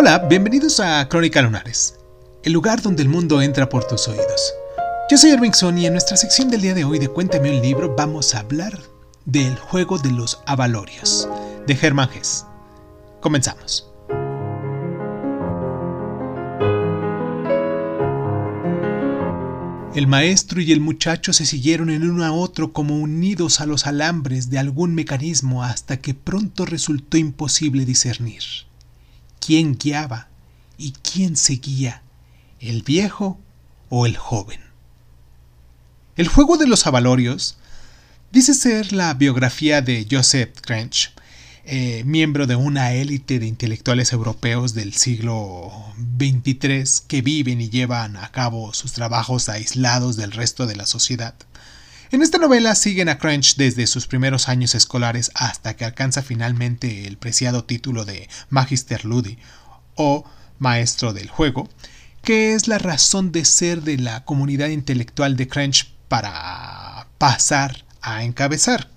Hola, bienvenidos a Crónica Lunares, el lugar donde el mundo entra por tus oídos. Yo soy Erwin y en nuestra sección del día de hoy de Cuéntame un libro vamos a hablar del juego de los avalorios de Germán Hess. Comenzamos. El maestro y el muchacho se siguieron el uno a otro como unidos a los alambres de algún mecanismo hasta que pronto resultó imposible discernir quién guiaba y quién seguía, el viejo o el joven. El juego de los avalorios dice ser la biografía de Joseph Crench, eh, miembro de una élite de intelectuales europeos del siglo XXIII que viven y llevan a cabo sus trabajos aislados del resto de la sociedad. En esta novela siguen a Crench desde sus primeros años escolares hasta que alcanza finalmente el preciado título de Magister Ludi o Maestro del Juego, que es la razón de ser de la comunidad intelectual de Crench para pasar a encabezar.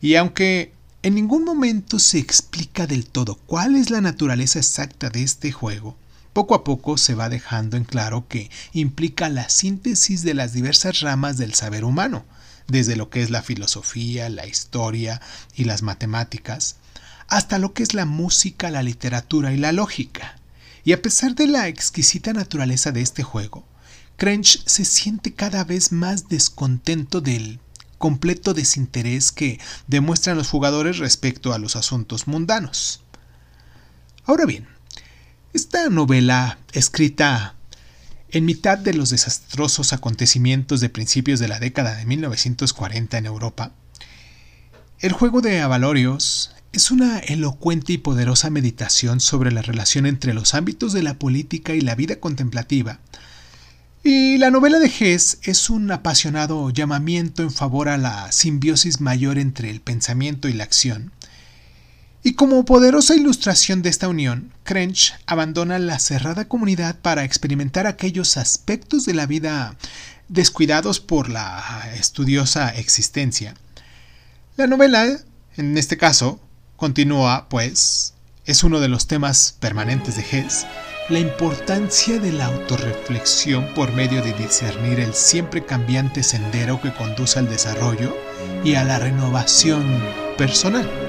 Y aunque en ningún momento se explica del todo cuál es la naturaleza exacta de este juego. Poco a poco se va dejando en claro que implica la síntesis de las diversas ramas del saber humano, desde lo que es la filosofía, la historia y las matemáticas, hasta lo que es la música, la literatura y la lógica. Y a pesar de la exquisita naturaleza de este juego, Crench se siente cada vez más descontento del completo desinterés que demuestran los jugadores respecto a los asuntos mundanos. Ahora bien, esta novela, escrita en mitad de los desastrosos acontecimientos de principios de la década de 1940 en Europa, el juego de Avalorios es una elocuente y poderosa meditación sobre la relación entre los ámbitos de la política y la vida contemplativa, y la novela de Hess es un apasionado llamamiento en favor a la simbiosis mayor entre el pensamiento y la acción. Y como poderosa ilustración de esta unión, Crench abandona la cerrada comunidad para experimentar aquellos aspectos de la vida descuidados por la estudiosa existencia. La novela, en este caso, continúa, pues, es uno de los temas permanentes de Hess, la importancia de la autorreflexión por medio de discernir el siempre cambiante sendero que conduce al desarrollo y a la renovación personal.